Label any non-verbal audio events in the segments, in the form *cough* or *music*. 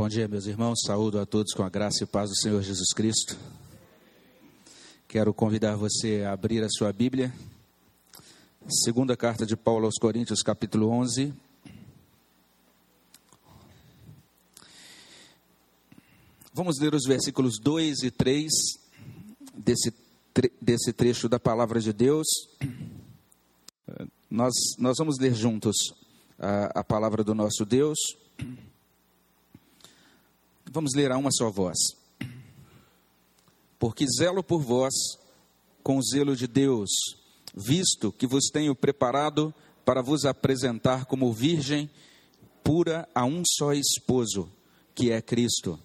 Bom dia, meus irmãos. Saúdo a todos com a graça e paz do Senhor Jesus Cristo. Quero convidar você a abrir a sua Bíblia. Segunda carta de Paulo aos Coríntios, capítulo 11. Vamos ler os versículos 2 e 3 desse, desse trecho da palavra de Deus. Nós, nós vamos ler juntos a, a palavra do nosso Deus. Vamos ler a uma só voz. Porque zelo por vós com o zelo de Deus, visto que vos tenho preparado para vos apresentar como virgem pura a um só esposo, que é Cristo.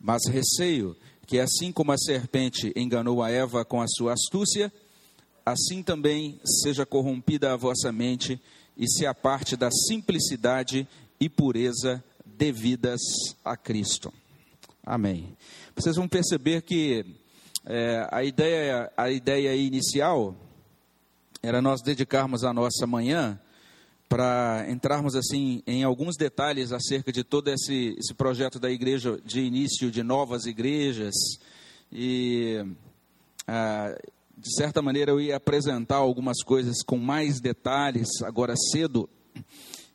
Mas receio que, assim como a serpente enganou a Eva com a sua astúcia, assim também seja corrompida a vossa mente e se aparte da simplicidade e pureza devidas a Cristo. Amém. Vocês vão perceber que é, a, ideia, a ideia inicial era nós dedicarmos a nossa manhã para entrarmos assim em alguns detalhes acerca de todo esse, esse projeto da igreja de início de novas igrejas e ah, de certa maneira eu ia apresentar algumas coisas com mais detalhes agora cedo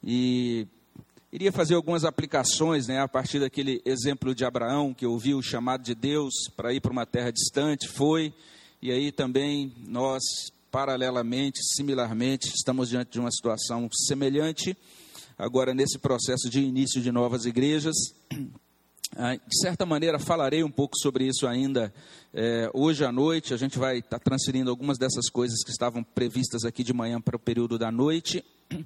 e Iria fazer algumas aplicações né, a partir daquele exemplo de Abraão, que ouviu o chamado de Deus para ir para uma terra distante, foi, e aí também nós, paralelamente, similarmente, estamos diante de uma situação semelhante, agora nesse processo de início de novas igrejas. *clears throat* Ah, de certa maneira, falarei um pouco sobre isso ainda é, hoje à noite. A gente vai estar tá transferindo algumas dessas coisas que estavam previstas aqui de manhã para o período da noite. *clears throat*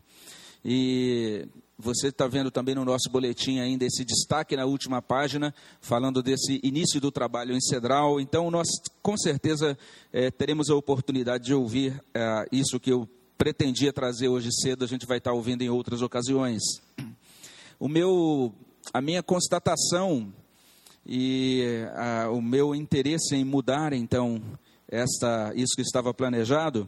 E você está vendo também no nosso boletim ainda esse destaque na última página, falando desse início do trabalho em Cedral. Então, nós com certeza é, teremos a oportunidade de ouvir é, isso que eu pretendia trazer hoje cedo, a gente vai estar ouvindo em outras ocasiões. O meu, a minha constatação e a, o meu interesse em mudar, então, esta, isso que estava planejado,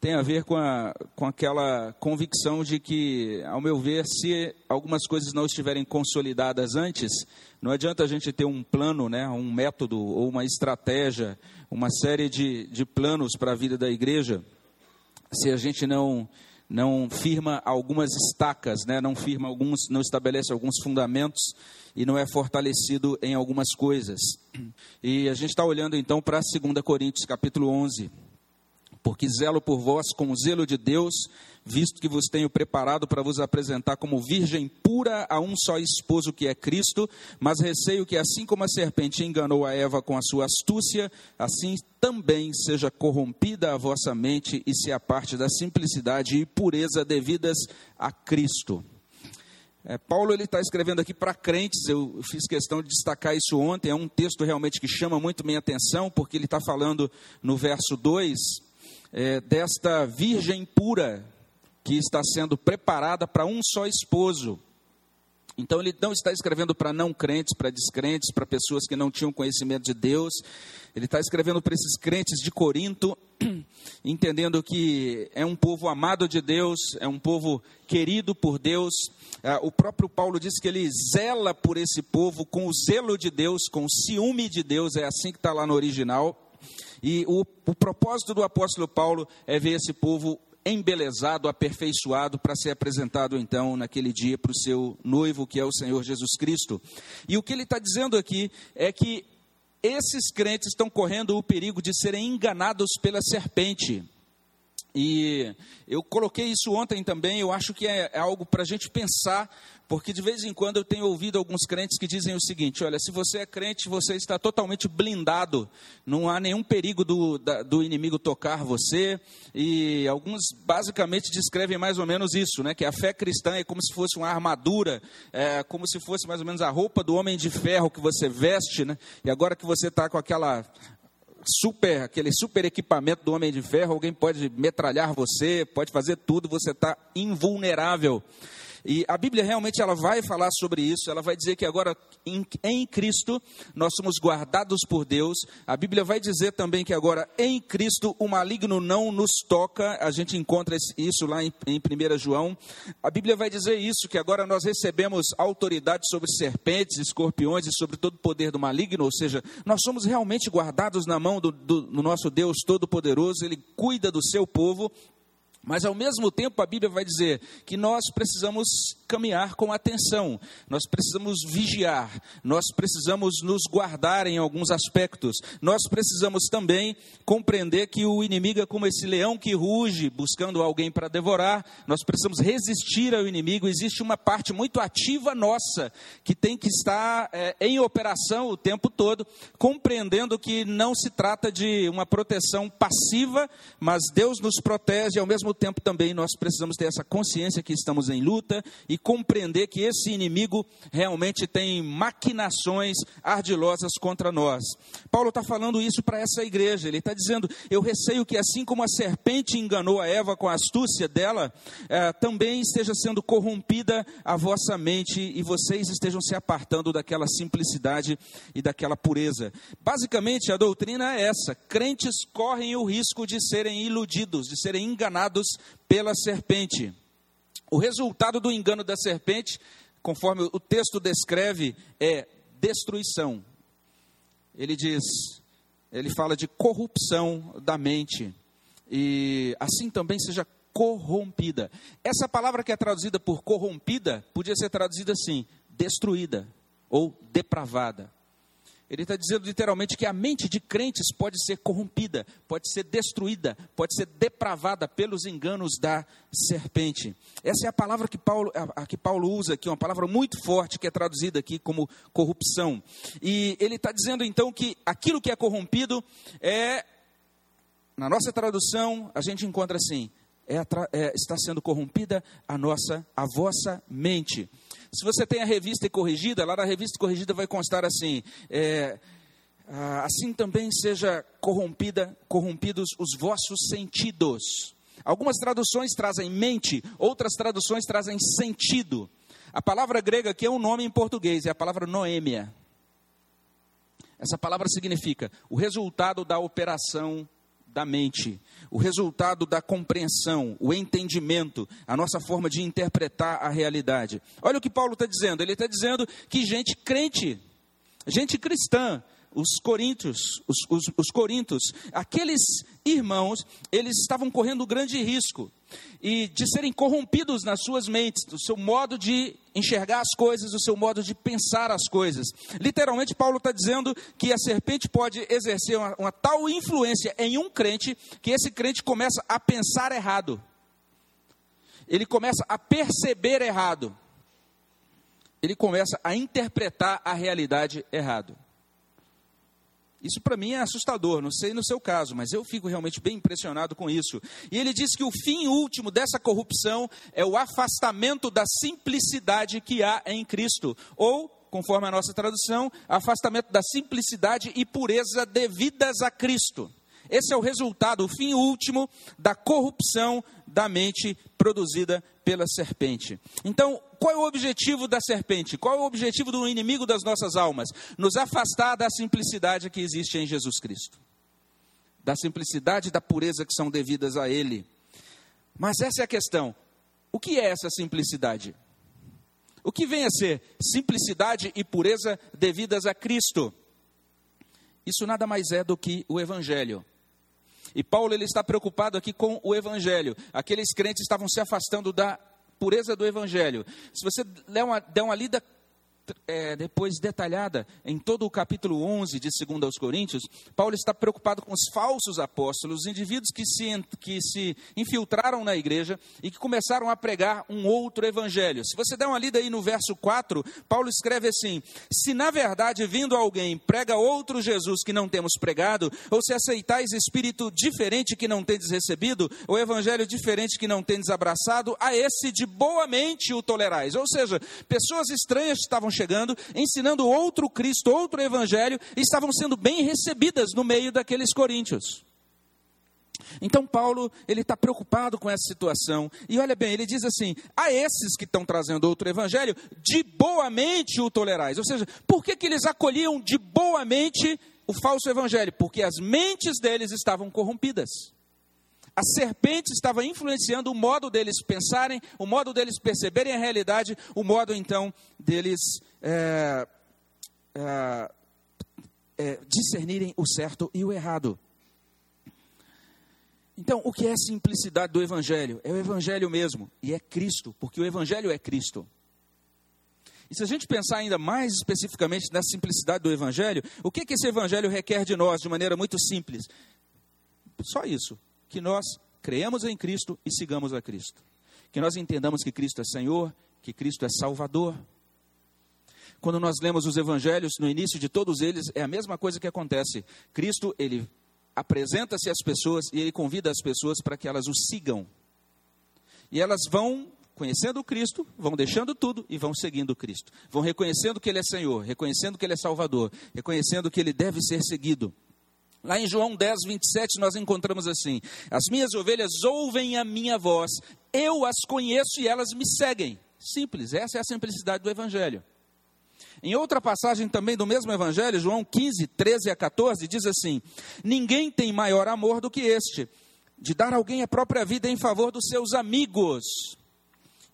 tem a ver com, a, com aquela convicção de que, ao meu ver, se algumas coisas não estiverem consolidadas antes, não adianta a gente ter um plano, né, um método ou uma estratégia, uma série de, de planos para a vida da igreja, se a gente não não firma algumas estacas, né, não firma alguns, não estabelece alguns fundamentos e não é fortalecido em algumas coisas. E a gente está olhando então para 2 Coríntios capítulo 11 porque zelo por vós com o zelo de Deus, visto que vos tenho preparado para vos apresentar como virgem pura a um só esposo que é Cristo, mas receio que assim como a serpente enganou a Eva com a sua astúcia, assim também seja corrompida a vossa mente e se aparte da simplicidade e pureza devidas a Cristo. É, Paulo ele está escrevendo aqui para crentes, eu fiz questão de destacar isso ontem, é um texto realmente que chama muito minha atenção, porque ele está falando no verso 2 é, desta virgem pura que está sendo preparada para um só esposo. Então ele não está escrevendo para não crentes, para descrentes, para pessoas que não tinham conhecimento de Deus. Ele está escrevendo para esses crentes de Corinto, *clears throat* entendendo que é um povo amado de Deus, é um povo querido por Deus. Ah, o próprio Paulo diz que ele zela por esse povo com o zelo de Deus, com o ciúme de Deus, é assim que está lá no original. E o, o propósito do apóstolo Paulo é ver esse povo embelezado, aperfeiçoado para ser apresentado então naquele dia para o seu noivo, que é o Senhor Jesus Cristo. E o que ele está dizendo aqui é que esses crentes estão correndo o perigo de serem enganados pela serpente. E eu coloquei isso ontem também, eu acho que é, é algo para a gente pensar, porque de vez em quando eu tenho ouvido alguns crentes que dizem o seguinte: olha, se você é crente, você está totalmente blindado, não há nenhum perigo do, da, do inimigo tocar você, e alguns basicamente descrevem mais ou menos isso, né, que a fé cristã é como se fosse uma armadura, é como se fosse mais ou menos a roupa do homem de ferro que você veste, né, e agora que você está com aquela super, aquele super equipamento do Homem de Ferro, alguém pode metralhar você, pode fazer tudo, você está invulnerável. E a Bíblia realmente ela vai falar sobre isso, ela vai dizer que agora em, em Cristo nós somos guardados por Deus. A Bíblia vai dizer também que agora em Cristo o maligno não nos toca. A gente encontra isso lá em, em 1 João. A Bíblia vai dizer isso, que agora nós recebemos autoridade sobre serpentes, escorpiões e sobre todo o poder do maligno, ou seja, nós somos realmente guardados na mão do, do, do nosso Deus Todo-Poderoso, Ele cuida do seu povo mas ao mesmo tempo a Bíblia vai dizer que nós precisamos caminhar com atenção, nós precisamos vigiar, nós precisamos nos guardar em alguns aspectos, nós precisamos também compreender que o inimigo é como esse leão que ruge buscando alguém para devorar, nós precisamos resistir ao inimigo. Existe uma parte muito ativa nossa que tem que estar é, em operação o tempo todo, compreendendo que não se trata de uma proteção passiva, mas Deus nos protege. E ao mesmo tempo também nós precisamos ter essa consciência que estamos em luta e compreender que esse inimigo realmente tem maquinações ardilosas contra nós. Paulo está falando isso para essa igreja. Ele está dizendo: Eu receio que, assim como a serpente enganou a Eva com a astúcia dela, eh, também esteja sendo corrompida a vossa mente e vocês estejam se apartando daquela simplicidade e daquela pureza. Basicamente, a doutrina é essa: crentes correm o risco de serem iludidos, de serem enganados pela serpente. O resultado do engano da serpente, conforme o texto descreve, é destruição. Ele diz, ele fala de corrupção da mente. E assim também seja corrompida. Essa palavra que é traduzida por corrompida, podia ser traduzida assim: destruída ou depravada. Ele está dizendo literalmente que a mente de crentes pode ser corrompida, pode ser destruída, pode ser depravada pelos enganos da serpente. Essa é a palavra que Paulo, a, a que Paulo usa aqui, uma palavra muito forte que é traduzida aqui como corrupção. E ele está dizendo então que aquilo que é corrompido é, na nossa tradução, a gente encontra assim: é, é, está sendo corrompida a nossa, a vossa mente. Se você tem a revista corrigida, lá na revista corrigida vai constar assim: é, assim também seja corrompida, corrompidos os vossos sentidos. Algumas traduções trazem mente, outras traduções trazem sentido. A palavra grega aqui é um nome em português, é a palavra noêmia. Essa palavra significa o resultado da operação da mente, o resultado da compreensão, o entendimento, a nossa forma de interpretar a realidade. Olha o que Paulo está dizendo: ele está dizendo que gente crente, gente cristã, os coríntios, os, os, os corintos, aqueles irmãos, eles estavam correndo grande risco e de serem corrompidos nas suas mentes, do seu modo de enxergar as coisas, do seu modo de pensar as coisas. Literalmente, Paulo está dizendo que a serpente pode exercer uma, uma tal influência em um crente que esse crente começa a pensar errado, ele começa a perceber errado, ele começa a interpretar a realidade errado. Isso para mim é assustador, não sei no seu caso, mas eu fico realmente bem impressionado com isso. E ele diz que o fim último dessa corrupção é o afastamento da simplicidade que há em Cristo, ou conforme a nossa tradução, afastamento da simplicidade e pureza devidas a Cristo. Esse é o resultado, o fim último da corrupção da mente produzida pela serpente. Então, qual é o objetivo da serpente? Qual é o objetivo do inimigo das nossas almas? Nos afastar da simplicidade que existe em Jesus Cristo. Da simplicidade e da pureza que são devidas a Ele. Mas essa é a questão. O que é essa simplicidade? O que vem a ser simplicidade e pureza devidas a Cristo? Isso nada mais é do que o Evangelho. E Paulo ele está preocupado aqui com o evangelho. Aqueles crentes estavam se afastando da pureza do evangelho. Se você der uma, der uma lida é, depois detalhada em todo o capítulo 11 de 2 aos Coríntios, Paulo está preocupado com os falsos apóstolos, os indivíduos que se, que se infiltraram na igreja e que começaram a pregar um outro evangelho. Se você der uma lida aí no verso 4, Paulo escreve assim: Se na verdade vindo alguém prega outro Jesus que não temos pregado, ou se aceitais espírito diferente que não tendes recebido, ou evangelho diferente que não tendes abraçado, a esse de boa mente o tolerais. Ou seja, pessoas estranhas estavam chegando, ensinando outro Cristo, outro Evangelho, e estavam sendo bem recebidas no meio daqueles coríntios. Então Paulo ele está preocupado com essa situação e olha bem, ele diz assim: a esses que estão trazendo outro evangelho, de boamente o tolerais. Ou seja, por que, que eles acolhiam de boamente o falso evangelho? Porque as mentes deles estavam corrompidas. A serpente estava influenciando o modo deles pensarem, o modo deles perceberem a realidade, o modo então deles é, é, é, discernirem o certo e o errado. Então, o que é a simplicidade do Evangelho? É o Evangelho mesmo, e é Cristo, porque o Evangelho é Cristo. E se a gente pensar ainda mais especificamente na simplicidade do Evangelho, o que, que esse Evangelho requer de nós de maneira muito simples? Só isso, que nós creamos em Cristo e sigamos a Cristo. Que nós entendamos que Cristo é Senhor, que Cristo é Salvador. Quando nós lemos os Evangelhos, no início de todos eles, é a mesma coisa que acontece. Cristo, ele apresenta-se às pessoas e ele convida as pessoas para que elas o sigam. E elas vão conhecendo Cristo, vão deixando tudo e vão seguindo Cristo. Vão reconhecendo que ele é Senhor, reconhecendo que ele é Salvador, reconhecendo que ele deve ser seguido. Lá em João 10, 27, nós encontramos assim: As minhas ovelhas ouvem a minha voz, eu as conheço e elas me seguem. Simples, essa é a simplicidade do Evangelho. Em outra passagem também do mesmo Evangelho, João 15, 13 a 14, diz assim: Ninguém tem maior amor do que este, de dar alguém a própria vida em favor dos seus amigos.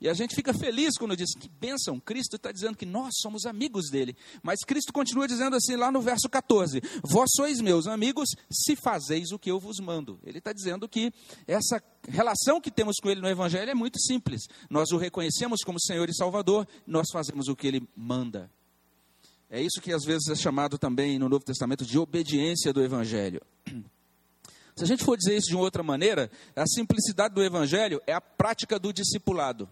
E a gente fica feliz quando diz que bênção, Cristo está dizendo que nós somos amigos dele. Mas Cristo continua dizendo assim lá no verso 14: Vós sois meus amigos se fazeis o que eu vos mando. Ele está dizendo que essa relação que temos com ele no Evangelho é muito simples. Nós o reconhecemos como Senhor e Salvador, nós fazemos o que ele manda. É isso que às vezes é chamado também no Novo Testamento de obediência do Evangelho. Se a gente for dizer isso de outra maneira, a simplicidade do Evangelho é a prática do discipulado.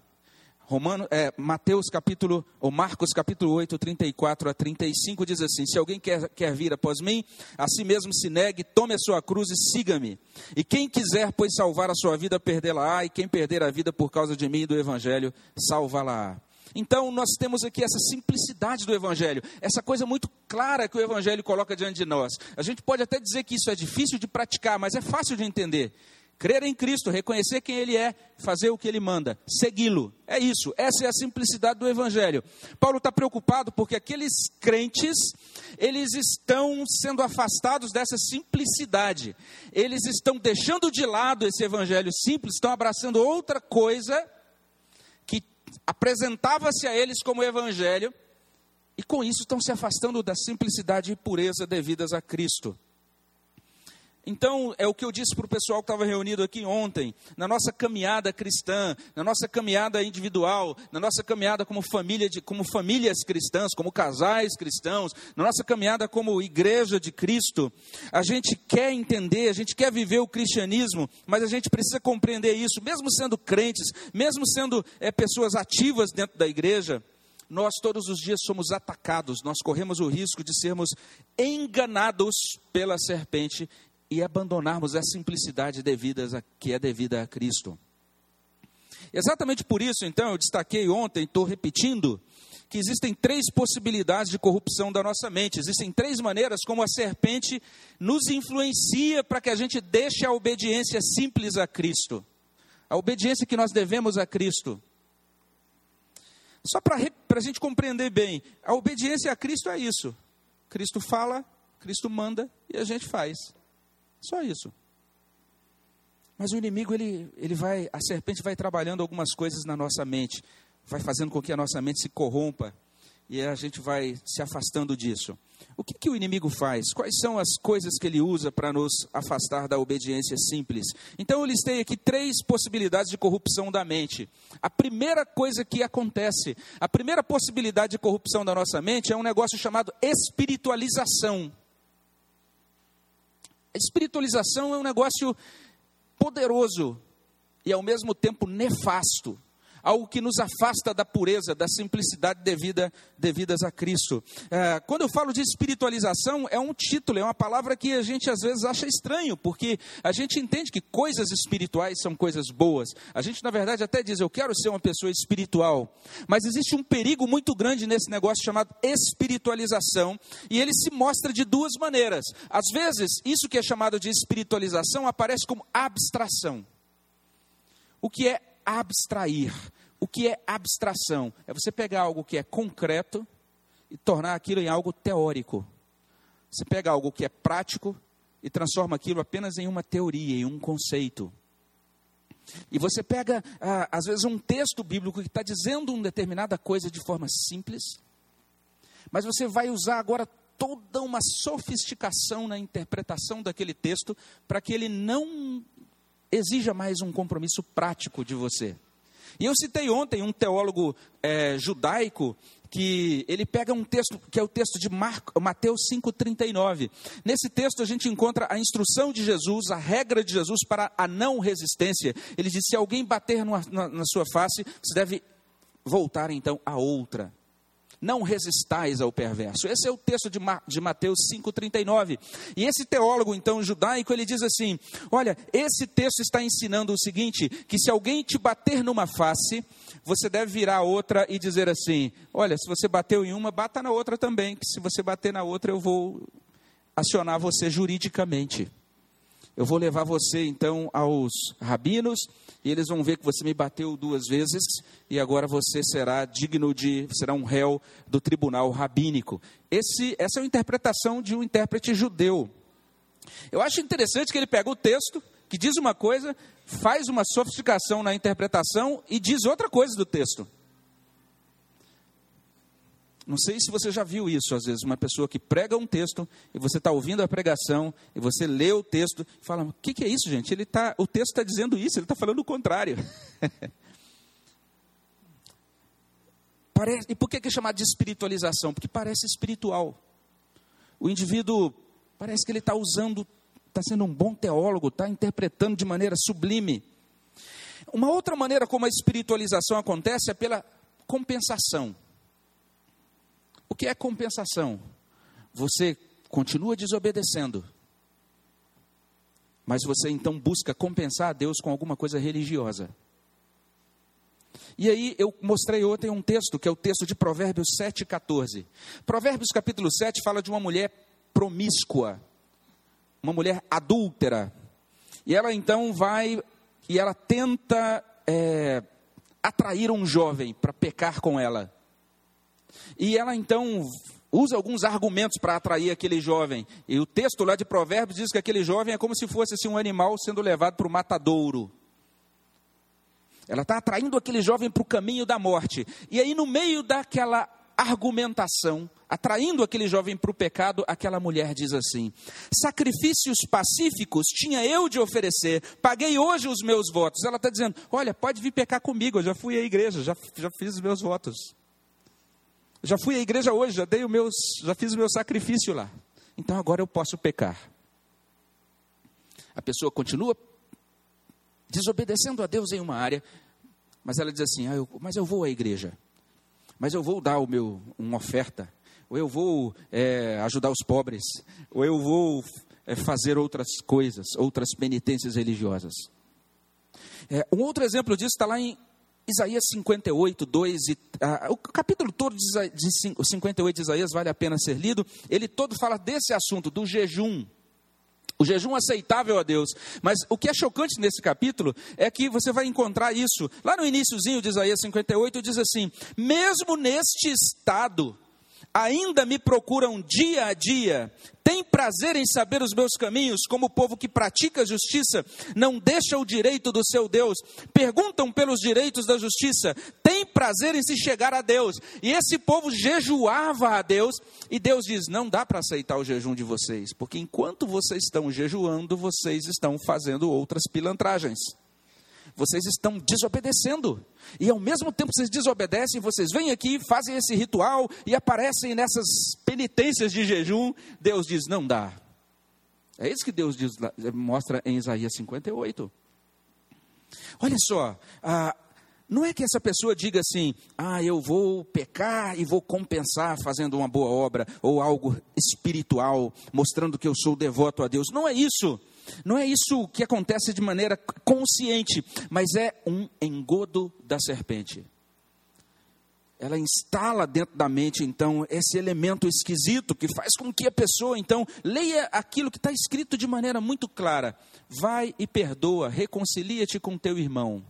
Romano, é, Mateus capítulo, ou Marcos capítulo 8, 34 a 35 diz assim: Se alguém quer, quer vir após mim, a si mesmo se negue, tome a sua cruz e siga-me. E quem quiser, pois, salvar a sua vida, perdê-la-á, e quem perder a vida por causa de mim e do evangelho, salvá-la-á. Então, nós temos aqui essa simplicidade do Evangelho, essa coisa muito clara que o Evangelho coloca diante de nós. A gente pode até dizer que isso é difícil de praticar, mas é fácil de entender. Crer em Cristo, reconhecer quem Ele é, fazer o que Ele manda, segui-lo. É isso, essa é a simplicidade do Evangelho. Paulo está preocupado porque aqueles crentes, eles estão sendo afastados dessa simplicidade. Eles estão deixando de lado esse Evangelho simples, estão abraçando outra coisa apresentava-se a eles como evangelho, e com isso estão se afastando da simplicidade e pureza devidas a Cristo. Então, é o que eu disse para o pessoal que estava reunido aqui ontem, na nossa caminhada cristã, na nossa caminhada individual, na nossa caminhada como família, de, como famílias cristãs, como casais cristãos, na nossa caminhada como igreja de Cristo, a gente quer entender, a gente quer viver o cristianismo, mas a gente precisa compreender isso, mesmo sendo crentes, mesmo sendo é, pessoas ativas dentro da igreja, nós todos os dias somos atacados, nós corremos o risco de sermos enganados pela serpente e abandonarmos a simplicidade devida, que é devida a Cristo. Exatamente por isso, então, eu destaquei ontem, estou repetindo, que existem três possibilidades de corrupção da nossa mente. Existem três maneiras como a serpente nos influencia para que a gente deixe a obediência simples a Cristo. A obediência que nós devemos a Cristo. Só para a gente compreender bem, a obediência a Cristo é isso. Cristo fala, Cristo manda e a gente faz. Só isso. Mas o inimigo, ele, ele vai, a serpente vai trabalhando algumas coisas na nossa mente, vai fazendo com que a nossa mente se corrompa e a gente vai se afastando disso. O que, que o inimigo faz? Quais são as coisas que ele usa para nos afastar da obediência simples? Então eu listei aqui três possibilidades de corrupção da mente. A primeira coisa que acontece, a primeira possibilidade de corrupção da nossa mente é um negócio chamado espiritualização. A espiritualização é um negócio poderoso e ao mesmo tempo nefasto. Algo que nos afasta da pureza, da simplicidade devida, devidas a Cristo. É, quando eu falo de espiritualização, é um título, é uma palavra que a gente às vezes acha estranho, porque a gente entende que coisas espirituais são coisas boas. A gente, na verdade, até diz, eu quero ser uma pessoa espiritual. Mas existe um perigo muito grande nesse negócio chamado espiritualização, e ele se mostra de duas maneiras. Às vezes, isso que é chamado de espiritualização aparece como abstração. O que é abstrair? O que é abstração? É você pegar algo que é concreto e tornar aquilo em algo teórico. Você pega algo que é prático e transforma aquilo apenas em uma teoria, em um conceito. E você pega, ah, às vezes, um texto bíblico que está dizendo uma determinada coisa de forma simples, mas você vai usar agora toda uma sofisticação na interpretação daquele texto para que ele não exija mais um compromisso prático de você. E eu citei ontem um teólogo é, judaico que ele pega um texto que é o texto de Marco, Mateus 5,39. Nesse texto a gente encontra a instrução de Jesus, a regra de Jesus para a não resistência. Ele diz: se alguém bater na, na sua face, você deve voltar então a outra não resistais ao perverso. Esse é o texto de, Ma de Mateus 5,39. E esse teólogo, então, judaico, ele diz assim: olha, esse texto está ensinando o seguinte: que se alguém te bater numa face, você deve virar a outra e dizer assim: olha, se você bateu em uma, bata na outra também, que se você bater na outra, eu vou acionar você juridicamente. Eu vou levar você então aos rabinos e eles vão ver que você me bateu duas vezes e agora você será digno de, será um réu do tribunal rabínico. Esse, essa é uma interpretação de um intérprete judeu. Eu acho interessante que ele pega o texto, que diz uma coisa, faz uma sofisticação na interpretação e diz outra coisa do texto. Não sei se você já viu isso, às vezes, uma pessoa que prega um texto e você está ouvindo a pregação e você lê o texto e fala: o que, que é isso, gente? Ele tá, o texto está dizendo isso, ele está falando o contrário. *laughs* parece, e por que, que é chamado de espiritualização? Porque parece espiritual. O indivíduo parece que ele está usando, está sendo um bom teólogo, está interpretando de maneira sublime. Uma outra maneira como a espiritualização acontece é pela compensação. O que é compensação? Você continua desobedecendo, mas você então busca compensar a Deus com alguma coisa religiosa. E aí eu mostrei ontem um texto, que é o texto de Provérbios 7,14. Provérbios capítulo 7 fala de uma mulher promíscua, uma mulher adúltera. E ela então vai e ela tenta é, atrair um jovem para pecar com ela. E ela então usa alguns argumentos para atrair aquele jovem. E o texto lá de Provérbios diz que aquele jovem é como se fosse assim, um animal sendo levado para o matadouro. Ela está atraindo aquele jovem para o caminho da morte. E aí, no meio daquela argumentação, atraindo aquele jovem para o pecado, aquela mulher diz assim: Sacrifícios pacíficos tinha eu de oferecer, paguei hoje os meus votos. Ela está dizendo: Olha, pode vir pecar comigo, eu já fui à igreja, já, já fiz os meus votos. Já fui à igreja hoje, já dei o meus, já fiz o meu sacrifício lá. Então agora eu posso pecar. A pessoa continua desobedecendo a Deus em uma área, mas ela diz assim: ah, eu, mas eu vou à igreja, mas eu vou dar o meu uma oferta, ou eu vou é, ajudar os pobres, ou eu vou é, fazer outras coisas, outras penitências religiosas. É, um outro exemplo disso está lá em Isaías 58, 2 e. Ah, o capítulo todo de, de 58 de Isaías vale a pena ser lido. Ele todo fala desse assunto, do jejum. O jejum aceitável a Deus. Mas o que é chocante nesse capítulo é que você vai encontrar isso. Lá no iníciozinho de Isaías 58 diz assim: mesmo neste estado ainda me procuram dia a dia, têm prazer em saber os meus caminhos, como o povo que pratica a justiça, não deixa o direito do seu Deus, perguntam pelos direitos da justiça, têm prazer em se chegar a Deus. E esse povo jejuava a Deus, e Deus diz: não dá para aceitar o jejum de vocês, porque enquanto vocês estão jejuando, vocês estão fazendo outras pilantragens vocês estão desobedecendo. E ao mesmo tempo que vocês desobedecem, vocês vêm aqui, fazem esse ritual e aparecem nessas penitências de jejum. Deus diz: não dá. É isso que Deus diz, mostra em Isaías 58. Olha só, ah, não é que essa pessoa diga assim, ah, eu vou pecar e vou compensar fazendo uma boa obra, ou algo espiritual, mostrando que eu sou devoto a Deus. Não é isso. Não é isso que acontece de maneira consciente, mas é um engodo da serpente. Ela instala dentro da mente, então, esse elemento esquisito que faz com que a pessoa, então, leia aquilo que está escrito de maneira muito clara: vai e perdoa, reconcilia-te com teu irmão.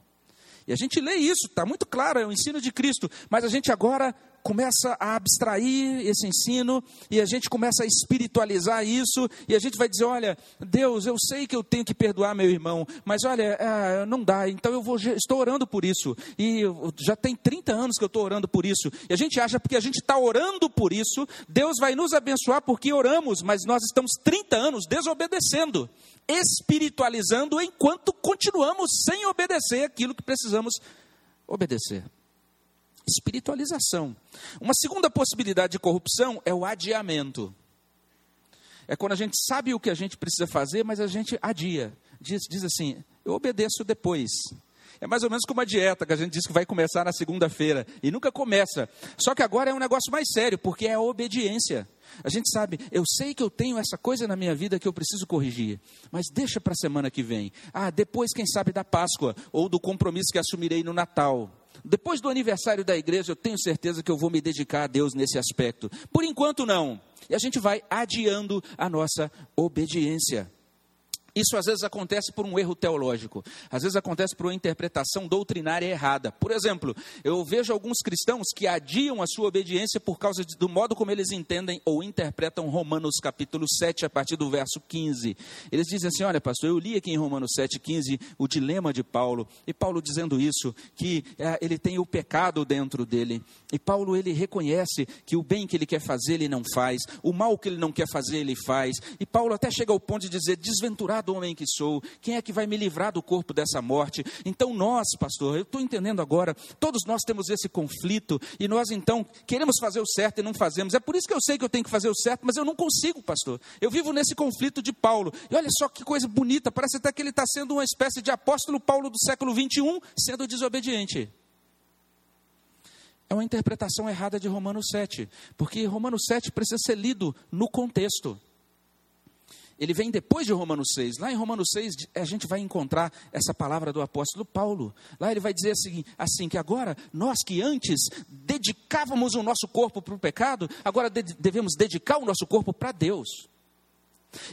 E a gente lê isso, está muito claro, é o ensino de Cristo, mas a gente agora começa a abstrair esse ensino e a gente começa a espiritualizar isso e a gente vai dizer: olha, Deus, eu sei que eu tenho que perdoar meu irmão, mas olha, é, não dá, então eu vou, estou orando por isso e já tem 30 anos que eu estou orando por isso. E a gente acha porque a gente está orando por isso, Deus vai nos abençoar porque oramos, mas nós estamos 30 anos desobedecendo, espiritualizando enquanto continuamos sem obedecer aquilo que precisamos obedecer espiritualização. Uma segunda possibilidade de corrupção é o adiamento. É quando a gente sabe o que a gente precisa fazer, mas a gente adia. Diz, diz assim: eu obedeço depois. É mais ou menos como a dieta que a gente diz que vai começar na segunda-feira e nunca começa. Só que agora é um negócio mais sério, porque é a obediência. A gente sabe, eu sei que eu tenho essa coisa na minha vida que eu preciso corrigir, mas deixa para a semana que vem. Ah, depois, quem sabe, da Páscoa ou do compromisso que assumirei no Natal. Depois do aniversário da igreja, eu tenho certeza que eu vou me dedicar a Deus nesse aspecto. Por enquanto, não. E a gente vai adiando a nossa obediência. Isso às vezes acontece por um erro teológico, às vezes acontece por uma interpretação doutrinária errada. Por exemplo, eu vejo alguns cristãos que adiam a sua obediência por causa do modo como eles entendem ou interpretam Romanos capítulo 7, a partir do verso 15. Eles dizem assim: Olha, pastor, eu li aqui em Romanos 7, 15 o dilema de Paulo, e Paulo dizendo isso, que é, ele tem o pecado dentro dele, e Paulo ele reconhece que o bem que ele quer fazer ele não faz, o mal que ele não quer fazer ele faz, e Paulo até chega ao ponto de dizer: desventurado desgraçado homem que sou, quem é que vai me livrar do corpo dessa morte? Então nós, pastor, eu estou entendendo agora, todos nós temos esse conflito e nós então queremos fazer o certo e não fazemos. É por isso que eu sei que eu tenho que fazer o certo, mas eu não consigo, pastor. Eu vivo nesse conflito de Paulo. E olha só que coisa bonita, parece até que ele está sendo uma espécie de apóstolo Paulo do século 21, sendo desobediente. É uma interpretação errada de Romanos 7, porque Romanos 7 precisa ser lido no contexto ele vem depois de Romanos 6. Lá em Romanos 6, a gente vai encontrar essa palavra do apóstolo Paulo. Lá ele vai dizer assim, assim que agora, nós que antes dedicávamos o nosso corpo para o pecado, agora de devemos dedicar o nosso corpo para Deus.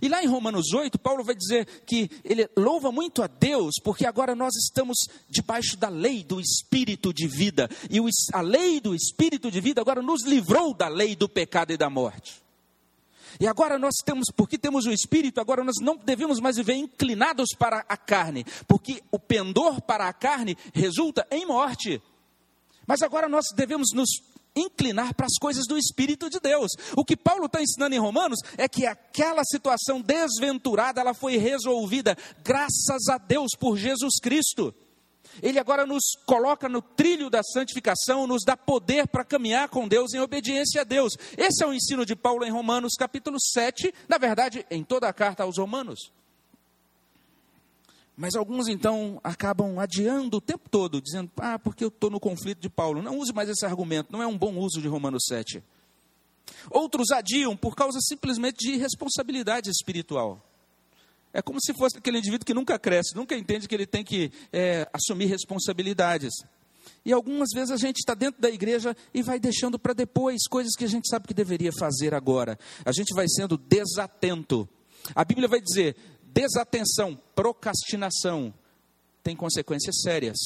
E lá em Romanos 8, Paulo vai dizer que ele louva muito a Deus, porque agora nós estamos debaixo da lei do Espírito de vida. E a lei do Espírito de vida agora nos livrou da lei do pecado e da morte. E agora nós temos, porque temos o Espírito, agora nós não devemos mais viver inclinados para a carne, porque o pendor para a carne resulta em morte. Mas agora nós devemos nos inclinar para as coisas do Espírito de Deus. O que Paulo está ensinando em Romanos é que aquela situação desventurada ela foi resolvida graças a Deus por Jesus Cristo. Ele agora nos coloca no trilho da santificação, nos dá poder para caminhar com Deus em obediência a Deus. Esse é o ensino de Paulo em Romanos capítulo 7, na verdade, em toda a carta aos Romanos. Mas alguns então acabam adiando o tempo todo, dizendo, ah, porque eu estou no conflito de Paulo. Não use mais esse argumento, não é um bom uso de Romanos 7. Outros adiam por causa simplesmente de irresponsabilidade espiritual. É como se fosse aquele indivíduo que nunca cresce, nunca entende que ele tem que é, assumir responsabilidades. E algumas vezes a gente está dentro da igreja e vai deixando para depois coisas que a gente sabe que deveria fazer agora. A gente vai sendo desatento. A Bíblia vai dizer: desatenção, procrastinação, tem consequências sérias.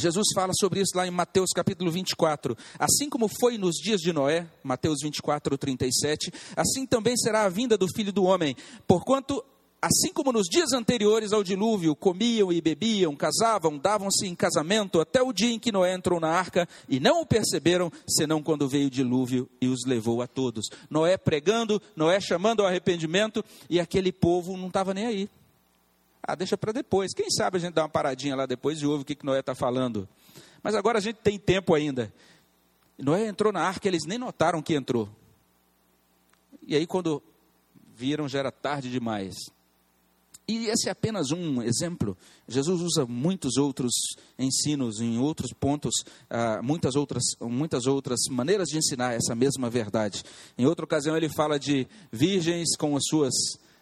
Jesus fala sobre isso lá em Mateus capítulo 24. Assim como foi nos dias de Noé, Mateus 24, 37, assim também será a vinda do filho do homem. Porquanto, assim como nos dias anteriores ao dilúvio, comiam e bebiam, casavam, davam-se em casamento, até o dia em que Noé entrou na arca, e não o perceberam, senão quando veio o dilúvio e os levou a todos. Noé pregando, Noé chamando ao arrependimento, e aquele povo não estava nem aí. Ah, deixa para depois. Quem sabe a gente dá uma paradinha lá depois e ouve o que, que Noé está falando. Mas agora a gente tem tempo ainda. Noé entrou na arca, eles nem notaram que entrou. E aí, quando viram, já era tarde demais. E esse é apenas um exemplo. Jesus usa muitos outros ensinos, em outros pontos, uh, muitas, outras, muitas outras maneiras de ensinar essa mesma verdade. Em outra ocasião, ele fala de virgens com as suas,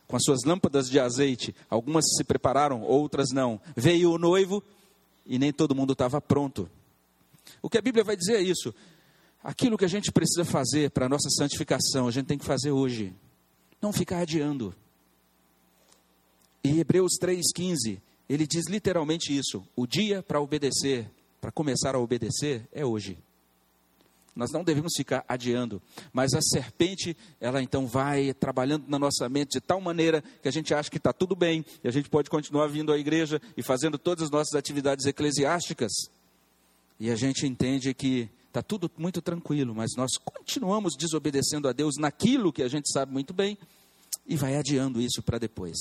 com as suas lâmpadas de azeite. Algumas se prepararam, outras não. Veio o noivo e nem todo mundo estava pronto. O que a Bíblia vai dizer é isso. Aquilo que a gente precisa fazer para a nossa santificação, a gente tem que fazer hoje. Não ficar adiando. Em Hebreus 3,15, ele diz literalmente isso: o dia para obedecer, para começar a obedecer, é hoje. Nós não devemos ficar adiando, mas a serpente, ela então vai trabalhando na nossa mente de tal maneira que a gente acha que está tudo bem, e a gente pode continuar vindo à igreja e fazendo todas as nossas atividades eclesiásticas, e a gente entende que está tudo muito tranquilo, mas nós continuamos desobedecendo a Deus naquilo que a gente sabe muito bem, e vai adiando isso para depois.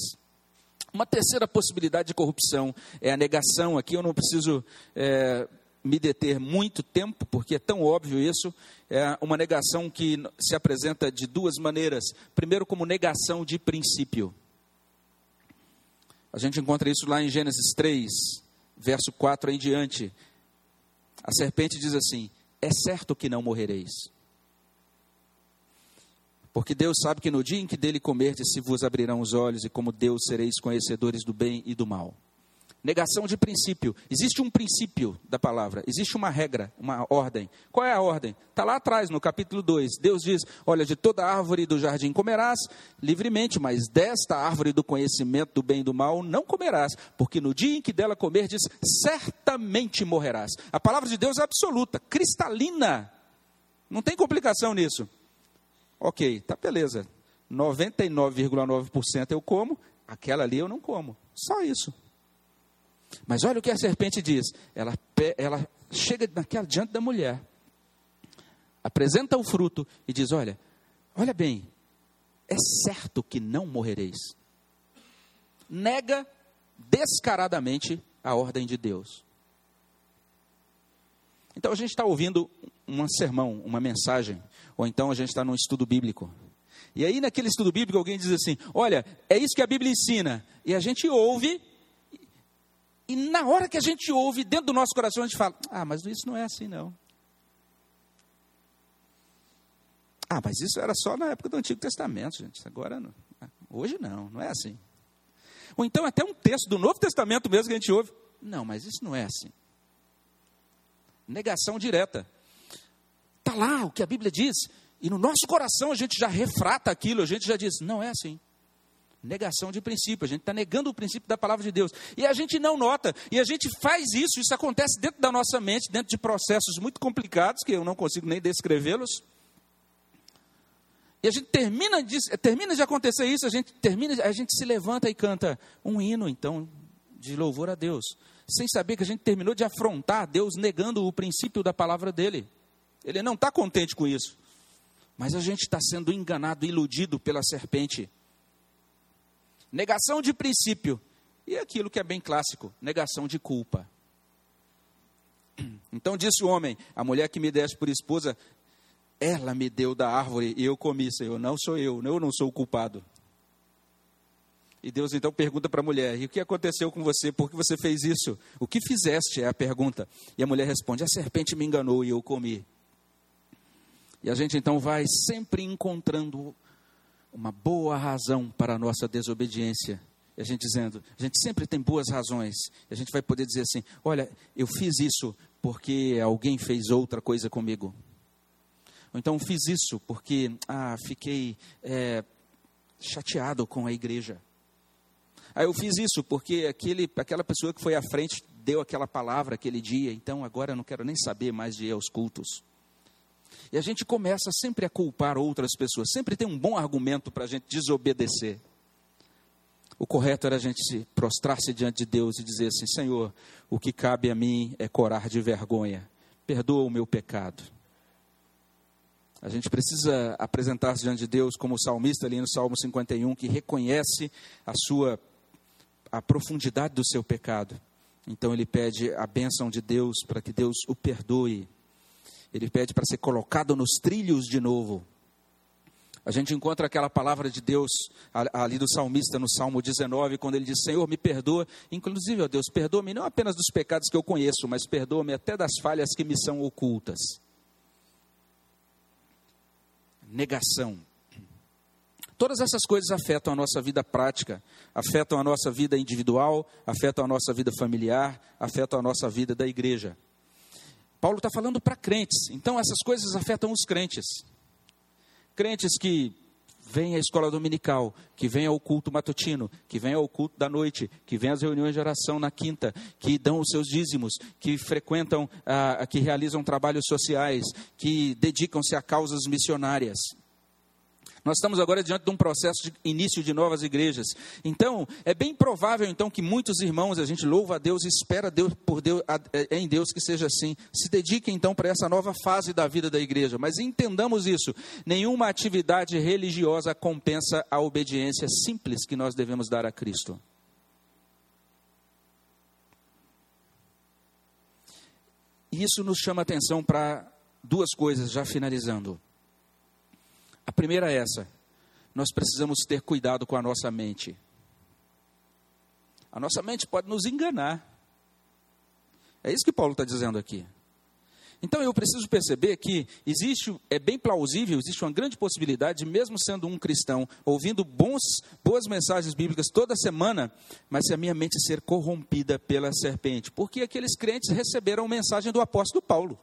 Uma terceira possibilidade de corrupção é a negação. Aqui eu não preciso é, me deter muito tempo, porque é tão óbvio isso. É uma negação que se apresenta de duas maneiras. Primeiro, como negação de princípio. A gente encontra isso lá em Gênesis 3, verso 4 em diante. A serpente diz assim: É certo que não morrereis. Porque Deus sabe que no dia em que dele comerdes se vos abrirão os olhos, e como Deus sereis conhecedores do bem e do mal. Negação de princípio. Existe um princípio da palavra, existe uma regra, uma ordem. Qual é a ordem? Está lá atrás, no capítulo 2. Deus diz: Olha, de toda árvore do jardim comerás livremente, mas desta árvore do conhecimento do bem e do mal não comerás, porque no dia em que dela comerdes, certamente morrerás. A palavra de Deus é absoluta, cristalina. Não tem complicação nisso. Ok, tá beleza. 99,9% eu como, aquela ali eu não como. Só isso. Mas olha o que a serpente diz. Ela, ela chega naquela, diante da mulher, apresenta o fruto e diz: Olha, olha bem, é certo que não morrereis. Nega descaradamente a ordem de Deus. Então a gente está ouvindo um sermão, uma mensagem, ou então a gente está num estudo bíblico. E aí, naquele estudo bíblico, alguém diz assim: Olha, é isso que a Bíblia ensina. E a gente ouve, e na hora que a gente ouve, dentro do nosso coração, a gente fala: Ah, mas isso não é assim, não. Ah, mas isso era só na época do Antigo Testamento, gente. Agora, não. hoje não, não é assim. Ou então, até um texto do Novo Testamento mesmo que a gente ouve: Não, mas isso não é assim negação direta. Está lá o que a Bíblia diz, e no nosso coração a gente já refrata aquilo, a gente já diz: não é assim. Negação de princípio, a gente está negando o princípio da palavra de Deus. E a gente não nota, e a gente faz isso, isso acontece dentro da nossa mente, dentro de processos muito complicados, que eu não consigo nem descrevê-los. E a gente termina de, termina de acontecer isso, a gente termina, a gente se levanta e canta um hino, então, de louvor a Deus sem saber que a gente terminou de afrontar Deus negando o princípio da palavra dele. Ele não está contente com isso. Mas a gente está sendo enganado, iludido pela serpente. Negação de princípio. E aquilo que é bem clássico: negação de culpa. *clears throat* Então disse o homem: A mulher que me deste por esposa, ela me deu da árvore e eu comi, Senhor. Não sou eu, eu não sou o culpado. E Deus então pergunta para a mulher: E o que aconteceu com você? Por que você fez isso? O que fizeste? É a pergunta. E a mulher responde: A serpente me enganou e eu comi. E a gente então vai sempre encontrando uma boa razão para a nossa desobediência. E a gente dizendo, a gente sempre tem boas razões. E a gente vai poder dizer assim: olha, eu fiz isso porque alguém fez outra coisa comigo. Ou então fiz isso porque ah, fiquei é, chateado com a igreja. Aí eu fiz isso porque aquele, aquela pessoa que foi à frente deu aquela palavra aquele dia, então agora eu não quero nem saber mais de ir aos cultos. E a gente começa sempre a culpar outras pessoas, sempre tem um bom argumento para a gente desobedecer. O correto era a gente se prostrar-se diante de Deus e dizer assim: Senhor, o que cabe a mim é corar de vergonha, perdoa o meu pecado. A gente precisa apresentar-se diante de Deus como o salmista ali no Salmo 51, que reconhece a sua a profundidade do seu pecado. Então ele pede a bênção de Deus para que Deus o perdoe. Ele pede para ser colocado nos trilhos de novo. A gente encontra aquela palavra de Deus ali do salmista no Salmo 19, quando ele diz: Senhor, me perdoa. Inclusive, ó Deus, perdoa-me não apenas dos pecados que eu conheço, mas perdoa-me até das falhas que me são ocultas. Negação. Todas essas coisas afetam a nossa vida prática, afetam a nossa vida individual, afetam a nossa vida familiar, afetam a nossa vida da igreja. Paulo está falando para crentes, então essas coisas afetam os crentes. Crentes que vêm à escola dominical, que vêm ao culto matutino, que vêm ao culto da noite, que vêm às reuniões de oração na quinta, que dão os seus dízimos, que frequentam, ah, que realizam trabalhos sociais, que dedicam-se a causas missionárias. Nós estamos agora diante de um processo de início de novas igrejas. Então, é bem provável então que muitos irmãos, a gente louva a Deus e espera Deus por Deus é, em Deus que seja assim. Se dediquem então para essa nova fase da vida da igreja, mas entendamos isso. Nenhuma atividade religiosa compensa a obediência simples que nós devemos dar a Cristo. E isso nos chama atenção para duas coisas, já finalizando. A primeira é essa: nós precisamos ter cuidado com a nossa mente. A nossa mente pode nos enganar. É isso que Paulo está dizendo aqui. Então eu preciso perceber que existe, é bem plausível, existe uma grande possibilidade, mesmo sendo um cristão, ouvindo bons, boas mensagens bíblicas toda semana, mas se a minha mente ser corrompida pela serpente. Porque aqueles crentes receberam mensagem do apóstolo Paulo.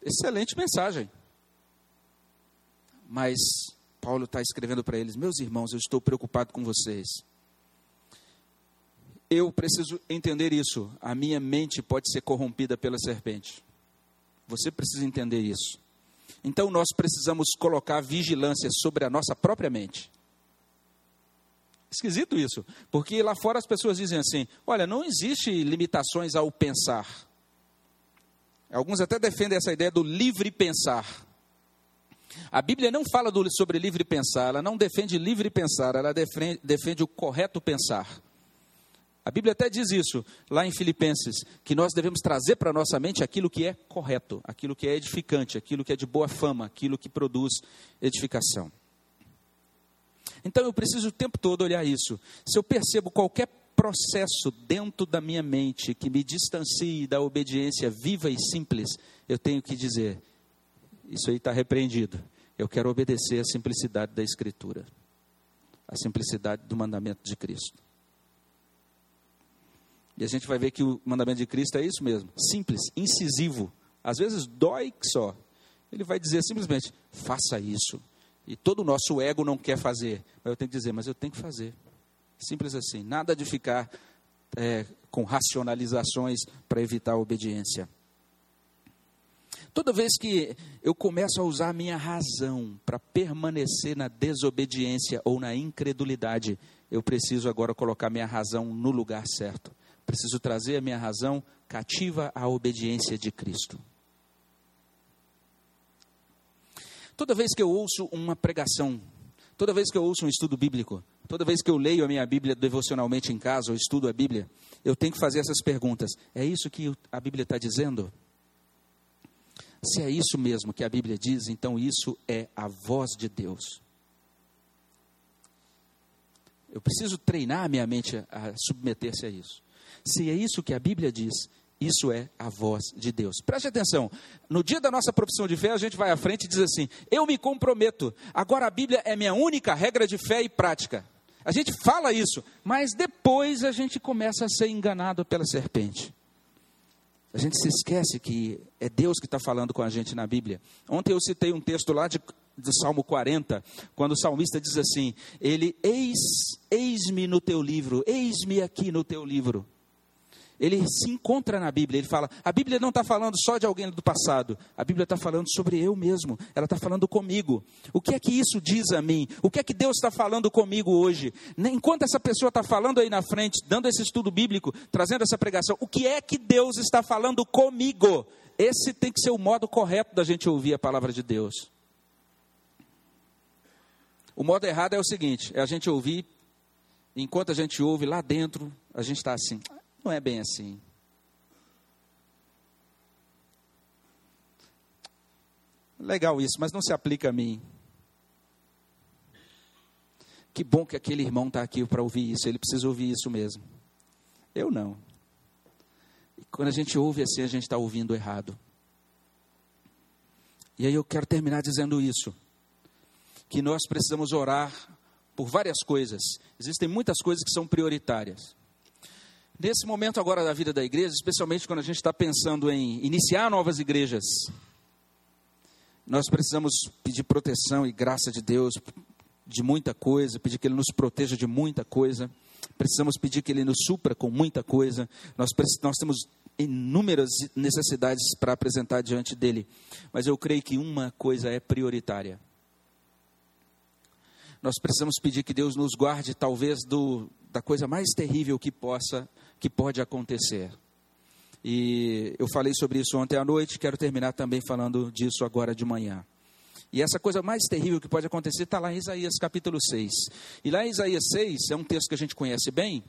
Excelente mensagem. Mas Paulo está escrevendo para eles: Meus irmãos, eu estou preocupado com vocês. Eu preciso entender isso. A minha mente pode ser corrompida pela serpente. Você precisa entender isso. Então nós precisamos colocar vigilância sobre a nossa própria mente. Esquisito isso, porque lá fora as pessoas dizem assim: olha, não existe limitações ao pensar. Alguns até defendem essa ideia do livre pensar. A Bíblia não fala do, sobre livre pensar, ela não defende livre pensar, ela defende, defende o correto pensar. A Bíblia até diz isso lá em Filipenses, que nós devemos trazer para a nossa mente aquilo que é correto, aquilo que é edificante, aquilo que é de boa fama, aquilo que produz edificação. Então eu preciso o tempo todo olhar isso. Se eu percebo qualquer processo dentro da minha mente que me distancie da obediência viva e simples, eu tenho que dizer: isso aí está repreendido. Eu quero obedecer à simplicidade da Escritura, à simplicidade do mandamento de Cristo. E a gente vai ver que o mandamento de Cristo é isso mesmo, simples, incisivo. Às vezes dói só. Ele vai dizer simplesmente: faça isso. E todo o nosso ego não quer fazer. Mas eu tenho que dizer, mas eu tenho que fazer. Simples assim. Nada de ficar é, com racionalizações para evitar a obediência. Toda vez que eu começo a usar a minha razão para permanecer na desobediência ou na incredulidade, eu preciso agora colocar minha razão no lugar certo. Preciso trazer a minha razão cativa à obediência de Cristo. Toda vez que eu ouço uma pregação, toda vez que eu ouço um estudo bíblico, toda vez que eu leio a minha Bíblia devocionalmente em casa ou estudo a Bíblia, eu tenho que fazer essas perguntas. É isso que a Bíblia está dizendo? Se é isso mesmo que a Bíblia diz, então isso é a voz de Deus. Eu preciso treinar a minha mente a submeter-se a isso. Se é isso que a Bíblia diz, isso é a voz de Deus. Preste atenção. No dia da nossa profissão de fé, a gente vai à frente e diz assim: Eu me comprometo. Agora a Bíblia é minha única regra de fé e prática. A gente fala isso, mas depois a gente começa a ser enganado pela serpente. A gente se esquece que é Deus que está falando com a gente na Bíblia. Ontem eu citei um texto lá de, do Salmo 40, quando o salmista diz assim: Ele, eis, eis-me no teu livro, eis-me aqui no teu livro ele se encontra na Bíblia. Ele fala: a Bíblia não está falando só de alguém do passado, a Bíblia está falando sobre eu mesmo, ela está falando comigo. O que é que isso diz a mim? O que é que Deus está falando comigo hoje? Enquanto essa pessoa está falando aí na frente, dando esse estudo bíblico, trazendo essa pregação, o que é que Deus está falando comigo? Esse tem que ser o modo correto da gente ouvir a palavra de Deus. O modo errado é o seguinte: é a gente ouvir, enquanto a gente ouve lá dentro, a gente está assim, não é bem assim. Legal isso, mas não se aplica a mim. Que bom que aquele irmão está aqui para ouvir isso, ele precisa ouvir isso mesmo. Eu não. E quando a gente ouve assim, a gente está ouvindo errado. E aí eu quero terminar dizendo isso: que nós precisamos orar por várias coisas. Existem muitas coisas que são prioritárias. Nesse momento agora da vida da igreja, especialmente quando a gente está pensando em iniciar novas igrejas, nós precisamos pedir proteção e graça de Deus de muita coisa, pedir que Ele nos proteja de muita coisa, precisamos pedir que Ele nos supra com muita coisa, nós, nós temos inúmeras necessidades para apresentar diante dele, mas eu creio que uma coisa é prioritária. Nós precisamos pedir que Deus nos guarde, talvez, do, da coisa mais terrível que possa, que pode acontecer. E eu falei sobre isso ontem à noite, quero terminar também falando disso agora de manhã. E essa coisa mais terrível que pode acontecer está lá em Isaías capítulo 6. E lá em Isaías 6, é um texto que a gente conhece bem,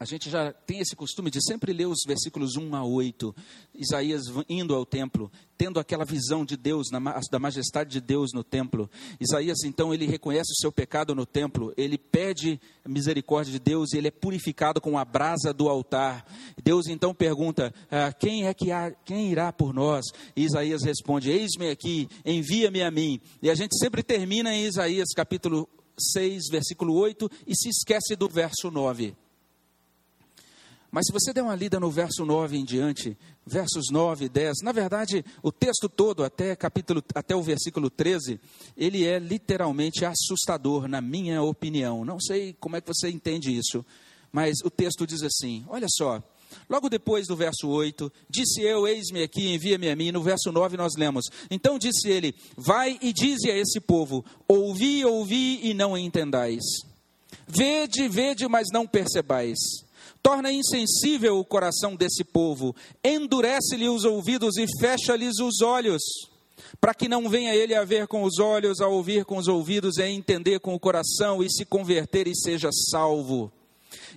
a gente já tem esse costume de sempre ler os versículos 1 a 8. Isaías indo ao templo, tendo aquela visão de Deus, da majestade de Deus no templo. Isaías, então, ele reconhece o seu pecado no templo, ele pede misericórdia de Deus e ele é purificado com a brasa do altar. Deus então pergunta: ah, quem é que há, quem irá por nós? E Isaías responde: Eis-me aqui, envia-me a mim. E a gente sempre termina em Isaías capítulo 6, versículo 8 e se esquece do verso 9. Mas se você der uma lida no verso 9 em diante, versos 9 e 10, na verdade, o texto todo, até, capítulo, até o versículo 13, ele é literalmente assustador, na minha opinião. Não sei como é que você entende isso, mas o texto diz assim: olha só. Logo depois do verso 8, disse eu: Eis-me aqui, envia-me a mim. No verso 9 nós lemos: Então disse ele: Vai e dize a esse povo: Ouvi, ouvi e não entendais. Vede, vede, mas não percebais torna insensível o coração desse povo, endurece-lhe os ouvidos e fecha-lhes os olhos, para que não venha ele a ver com os olhos, a ouvir com os ouvidos, e a entender com o coração e se converter e seja salvo.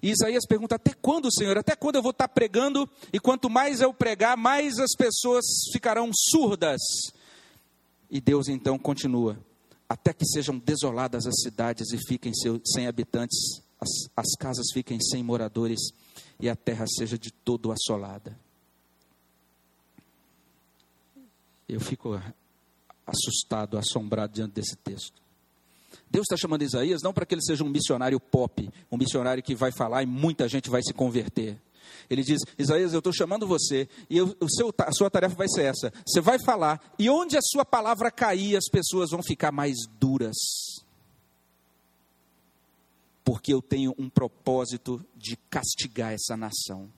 E Isaías pergunta: Até quando, Senhor? Até quando eu vou estar pregando? E quanto mais eu pregar, mais as pessoas ficarão surdas. E Deus então continua: Até que sejam desoladas as cidades e fiquem sem habitantes as, as casas fiquem sem moradores e a terra seja de todo assolada. Eu fico assustado, assombrado diante desse texto. Deus está chamando Isaías não para que ele seja um missionário pop, um missionário que vai falar e muita gente vai se converter. Ele diz: Isaías, eu estou chamando você, e eu, o seu, a sua tarefa vai ser essa: você vai falar, e onde a sua palavra cair, as pessoas vão ficar mais duras porque eu tenho um propósito de castigar essa nação.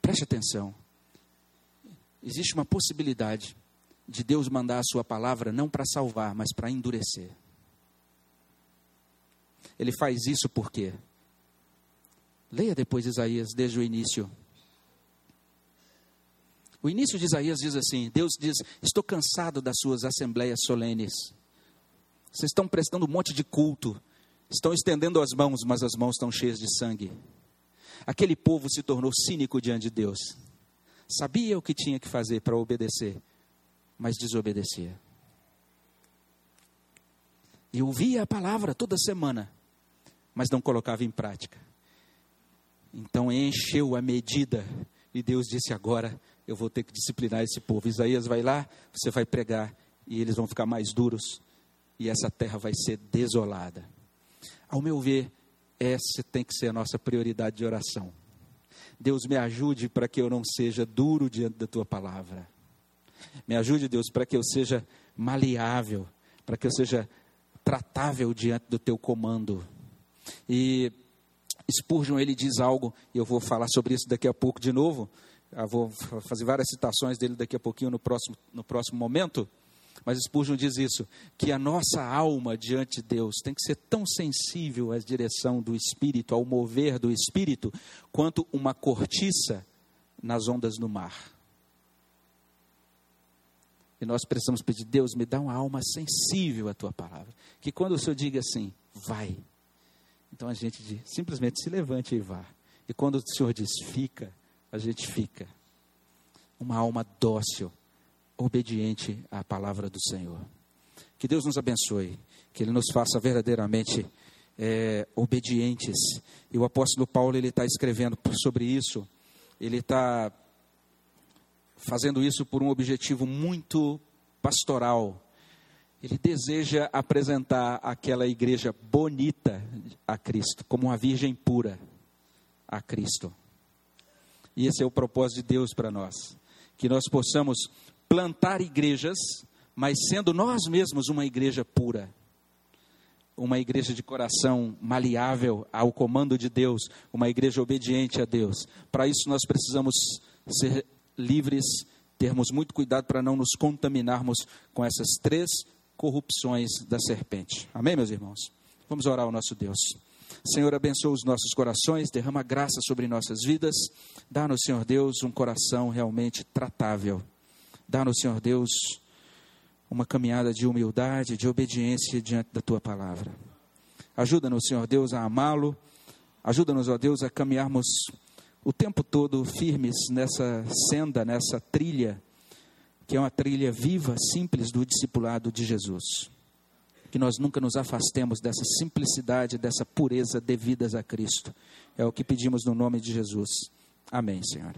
Preste atenção. Existe uma possibilidade de Deus mandar a sua palavra não para salvar, mas para endurecer. Ele faz isso por quê? Leia depois Isaías desde o início. O início de Isaías diz assim: Deus diz: Estou cansado das suas assembleias solenes. Vocês estão prestando um monte de culto, estão estendendo as mãos, mas as mãos estão cheias de sangue. Aquele povo se tornou cínico diante de Deus. Sabia o que tinha que fazer para obedecer, mas desobedecia. E ouvia a palavra toda semana, mas não colocava em prática. Então encheu a medida e Deus disse: agora eu vou ter que disciplinar esse povo. Isaías vai lá, você vai pregar, e eles vão ficar mais duros, e essa terra vai ser desolada. Ao meu ver, essa tem que ser a nossa prioridade de oração. Deus me ajude para que eu não seja duro diante da tua palavra. Me ajude, Deus, para que eu seja maleável, para que eu seja tratável diante do teu comando. E Spurgeon ele diz algo, e eu vou falar sobre isso daqui a pouco de novo, eu vou fazer várias citações dele daqui a pouquinho no próximo, no próximo momento. Mas Spurgeon diz isso, que a nossa alma diante de Deus tem que ser tão sensível à direção do Espírito, ao mover do Espírito, quanto uma cortiça nas ondas no mar. E nós precisamos pedir, Deus, me dá uma alma sensível à tua palavra. Que quando o Senhor diga assim, vai. Então a gente diz, simplesmente se levante e vá. E quando o Senhor diz, fica, a gente fica. Uma alma dócil obediente à palavra do Senhor. Que Deus nos abençoe, que Ele nos faça verdadeiramente é, obedientes. E o apóstolo Paulo ele está escrevendo sobre isso. Ele está fazendo isso por um objetivo muito pastoral. Ele deseja apresentar aquela igreja bonita a Cristo, como uma virgem pura a Cristo. E esse é o propósito de Deus para nós. Que nós possamos plantar igrejas, mas sendo nós mesmos uma igreja pura. Uma igreja de coração maleável ao comando de Deus, uma igreja obediente a Deus. Para isso nós precisamos ser livres, termos muito cuidado para não nos contaminarmos com essas três corrupções da serpente. Amém, meus irmãos? Vamos orar ao nosso Deus. Senhor, abençoa os nossos corações, derrama graça sobre nossas vidas. Dá-nos, Senhor Deus, um coração realmente tratável. Dá-nos, Senhor Deus, uma caminhada de humildade, de obediência diante da tua palavra. Ajuda-nos, Senhor Deus, a amá-lo. Ajuda-nos, ó Deus, a caminharmos o tempo todo firmes nessa senda, nessa trilha, que é uma trilha viva, simples do discipulado de Jesus que nós nunca nos afastemos dessa simplicidade, dessa pureza devidas a Cristo. É o que pedimos no nome de Jesus. Amém, Senhor.